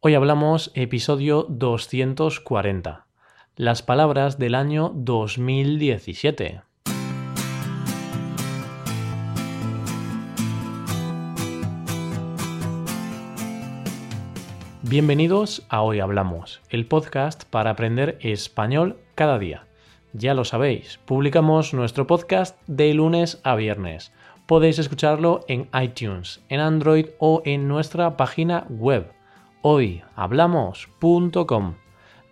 Hoy hablamos episodio 240, las palabras del año 2017. Bienvenidos a Hoy Hablamos, el podcast para aprender español cada día. Ya lo sabéis, publicamos nuestro podcast de lunes a viernes. Podéis escucharlo en iTunes, en Android o en nuestra página web hoyhablamos.com.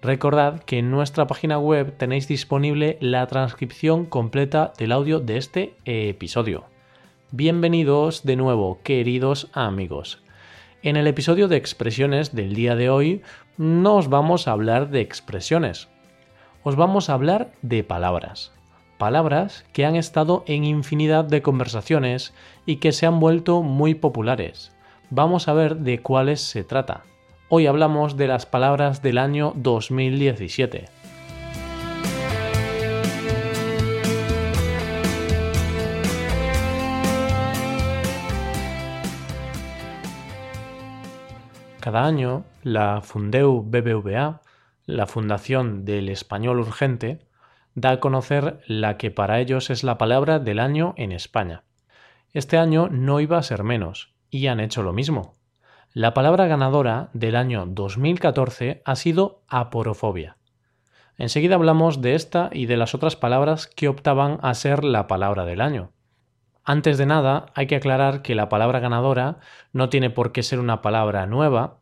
Recordad que en nuestra página web tenéis disponible la transcripción completa del audio de este episodio. Bienvenidos de nuevo, queridos amigos. En el episodio de expresiones del día de hoy no os vamos a hablar de expresiones, os vamos a hablar de palabras. Palabras que han estado en infinidad de conversaciones y que se han vuelto muy populares. Vamos a ver de cuáles se trata. Hoy hablamos de las palabras del año 2017. Cada año, la Fundeu BBVA, la Fundación del Español Urgente, da a conocer la que para ellos es la palabra del año en España. Este año no iba a ser menos, y han hecho lo mismo. La palabra ganadora del año 2014 ha sido aporofobia. Enseguida hablamos de esta y de las otras palabras que optaban a ser la palabra del año. Antes de nada, hay que aclarar que la palabra ganadora no tiene por qué ser una palabra nueva,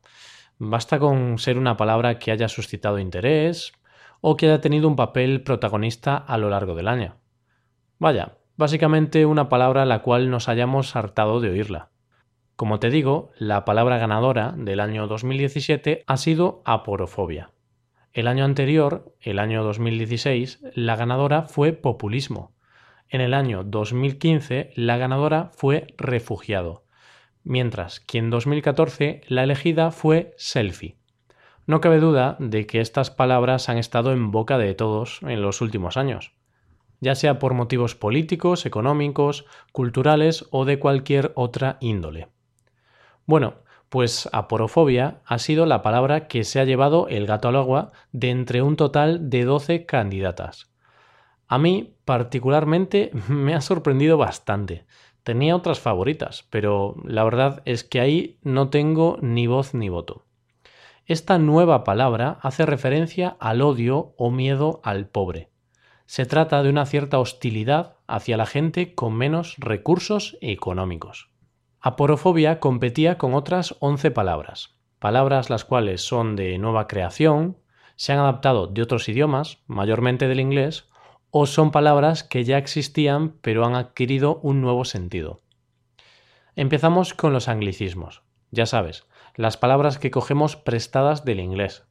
basta con ser una palabra que haya suscitado interés o que haya tenido un papel protagonista a lo largo del año. Vaya, básicamente una palabra la cual nos hayamos hartado de oírla. Como te digo, la palabra ganadora del año 2017 ha sido aporofobia. El año anterior, el año 2016, la ganadora fue populismo. En el año 2015, la ganadora fue refugiado, mientras que en 2014 la elegida fue selfie. No cabe duda de que estas palabras han estado en boca de todos en los últimos años, ya sea por motivos políticos, económicos, culturales o de cualquier otra índole. Bueno, pues aporofobia ha sido la palabra que se ha llevado el gato al agua de entre un total de 12 candidatas. A mí, particularmente, me ha sorprendido bastante. Tenía otras favoritas, pero la verdad es que ahí no tengo ni voz ni voto. Esta nueva palabra hace referencia al odio o miedo al pobre. Se trata de una cierta hostilidad hacia la gente con menos recursos económicos. Aporofobia competía con otras 11 palabras, palabras las cuales son de nueva creación, se han adaptado de otros idiomas, mayormente del inglés, o son palabras que ya existían pero han adquirido un nuevo sentido. Empezamos con los anglicismos. Ya sabes, las palabras que cogemos prestadas del inglés.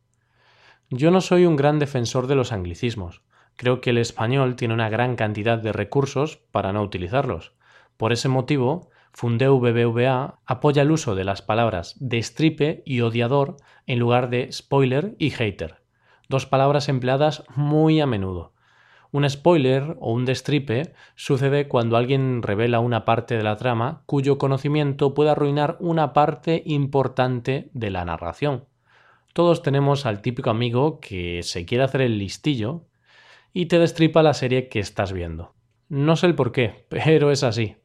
Yo no soy un gran defensor de los anglicismos. Creo que el español tiene una gran cantidad de recursos para no utilizarlos. Por ese motivo, Fundeu BBVA apoya el uso de las palabras destripe y odiador en lugar de spoiler y hater, dos palabras empleadas muy a menudo. Un spoiler o un destripe sucede cuando alguien revela una parte de la trama cuyo conocimiento puede arruinar una parte importante de la narración. Todos tenemos al típico amigo que se quiere hacer el listillo y te destripa la serie que estás viendo. No sé el por qué, pero es así.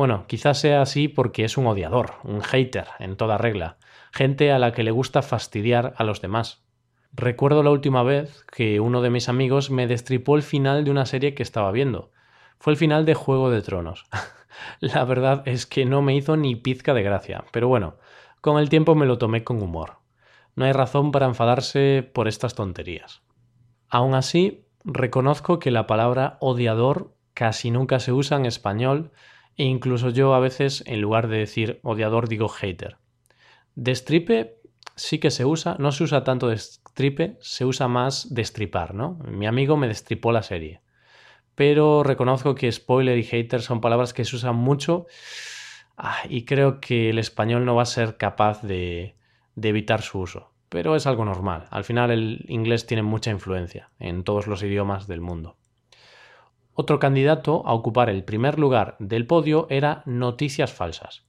Bueno, quizás sea así porque es un odiador, un hater, en toda regla, gente a la que le gusta fastidiar a los demás. Recuerdo la última vez que uno de mis amigos me destripó el final de una serie que estaba viendo. Fue el final de Juego de Tronos. la verdad es que no me hizo ni pizca de gracia, pero bueno, con el tiempo me lo tomé con humor. No hay razón para enfadarse por estas tonterías. Aún así, reconozco que la palabra odiador casi nunca se usa en español e incluso yo a veces, en lugar de decir odiador, digo hater. Destripe sí que se usa, no se usa tanto destripe, se usa más destripar, ¿no? Mi amigo me destripó la serie. Pero reconozco que spoiler y hater son palabras que se usan mucho ah, y creo que el español no va a ser capaz de, de evitar su uso. Pero es algo normal. Al final el inglés tiene mucha influencia en todos los idiomas del mundo. Otro candidato a ocupar el primer lugar del podio era noticias falsas.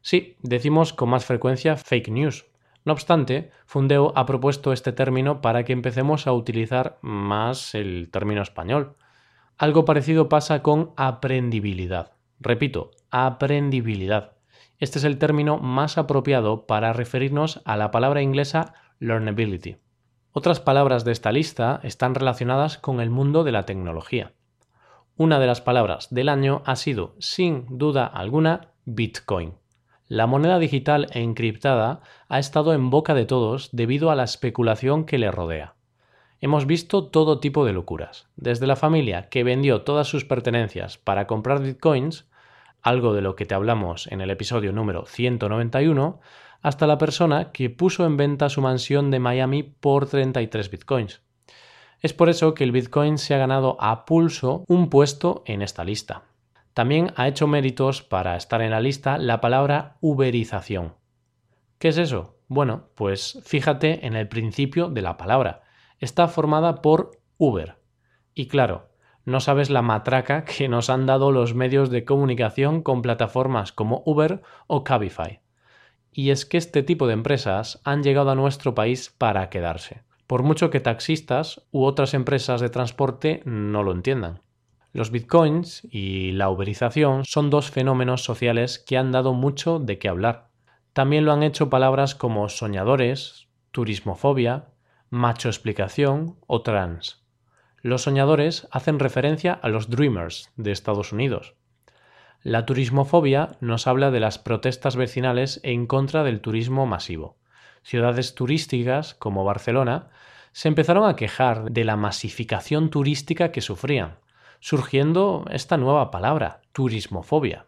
Sí, decimos con más frecuencia fake news, No obstante, Fundeo ha propuesto este término para que empecemos a utilizar más el término español. Algo parecido pasa con aprendibilidad. Repito, aprendibilidad. Este es el término más apropiado para referirnos a la palabra inglesa learnability. Otras palabras de esta lista están relacionadas con el mundo de la tecnología. Una de las palabras del año ha sido, sin duda alguna, Bitcoin. La moneda digital encriptada ha estado en boca de todos debido a la especulación que le rodea. Hemos visto todo tipo de locuras, desde la familia que vendió todas sus pertenencias para comprar bitcoins, algo de lo que te hablamos en el episodio número 191, hasta la persona que puso en venta su mansión de Miami por 33 bitcoins. Es por eso que el Bitcoin se ha ganado a pulso un puesto en esta lista. También ha hecho méritos para estar en la lista la palabra uberización. ¿Qué es eso? Bueno, pues fíjate en el principio de la palabra. Está formada por Uber. Y claro, no sabes la matraca que nos han dado los medios de comunicación con plataformas como Uber o Cabify. Y es que este tipo de empresas han llegado a nuestro país para quedarse por mucho que taxistas u otras empresas de transporte no lo entiendan. Los bitcoins y la uberización son dos fenómenos sociales que han dado mucho de qué hablar. También lo han hecho palabras como soñadores, turismofobia, macho explicación o trans. Los soñadores hacen referencia a los Dreamers de Estados Unidos. La turismofobia nos habla de las protestas vecinales en contra del turismo masivo ciudades turísticas como Barcelona se empezaron a quejar de la masificación turística que sufrían, surgiendo esta nueva palabra, turismofobia.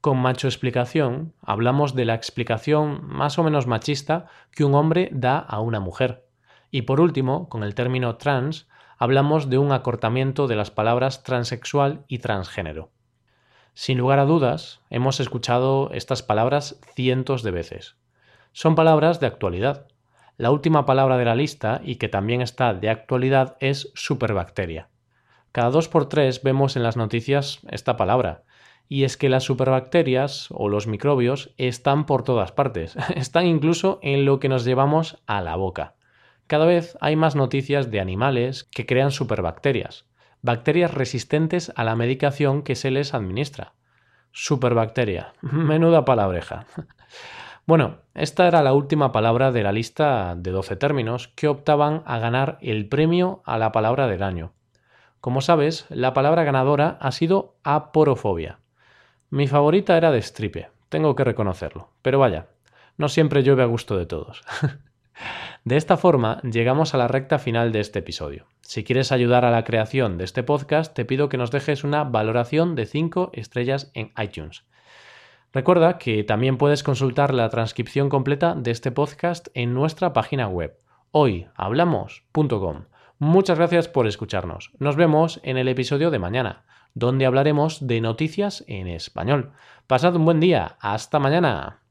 Con macho explicación hablamos de la explicación más o menos machista que un hombre da a una mujer. Y por último, con el término trans, hablamos de un acortamiento de las palabras transexual y transgénero. Sin lugar a dudas, hemos escuchado estas palabras cientos de veces. Son palabras de actualidad. La última palabra de la lista, y que también está de actualidad, es superbacteria. Cada dos por tres vemos en las noticias esta palabra, y es que las superbacterias o los microbios están por todas partes, están incluso en lo que nos llevamos a la boca. Cada vez hay más noticias de animales que crean superbacterias, bacterias resistentes a la medicación que se les administra. Superbacteria, menuda palabreja. Bueno, esta era la última palabra de la lista de 12 términos que optaban a ganar el premio a la palabra del año. Como sabes, la palabra ganadora ha sido aporofobia. Mi favorita era de stripe, tengo que reconocerlo, pero vaya, no siempre llueve a gusto de todos. de esta forma, llegamos a la recta final de este episodio. Si quieres ayudar a la creación de este podcast, te pido que nos dejes una valoración de 5 estrellas en iTunes. Recuerda que también puedes consultar la transcripción completa de este podcast en nuestra página web hoyhablamos.com. Muchas gracias por escucharnos. Nos vemos en el episodio de mañana, donde hablaremos de noticias en español. Pasad un buen día. Hasta mañana.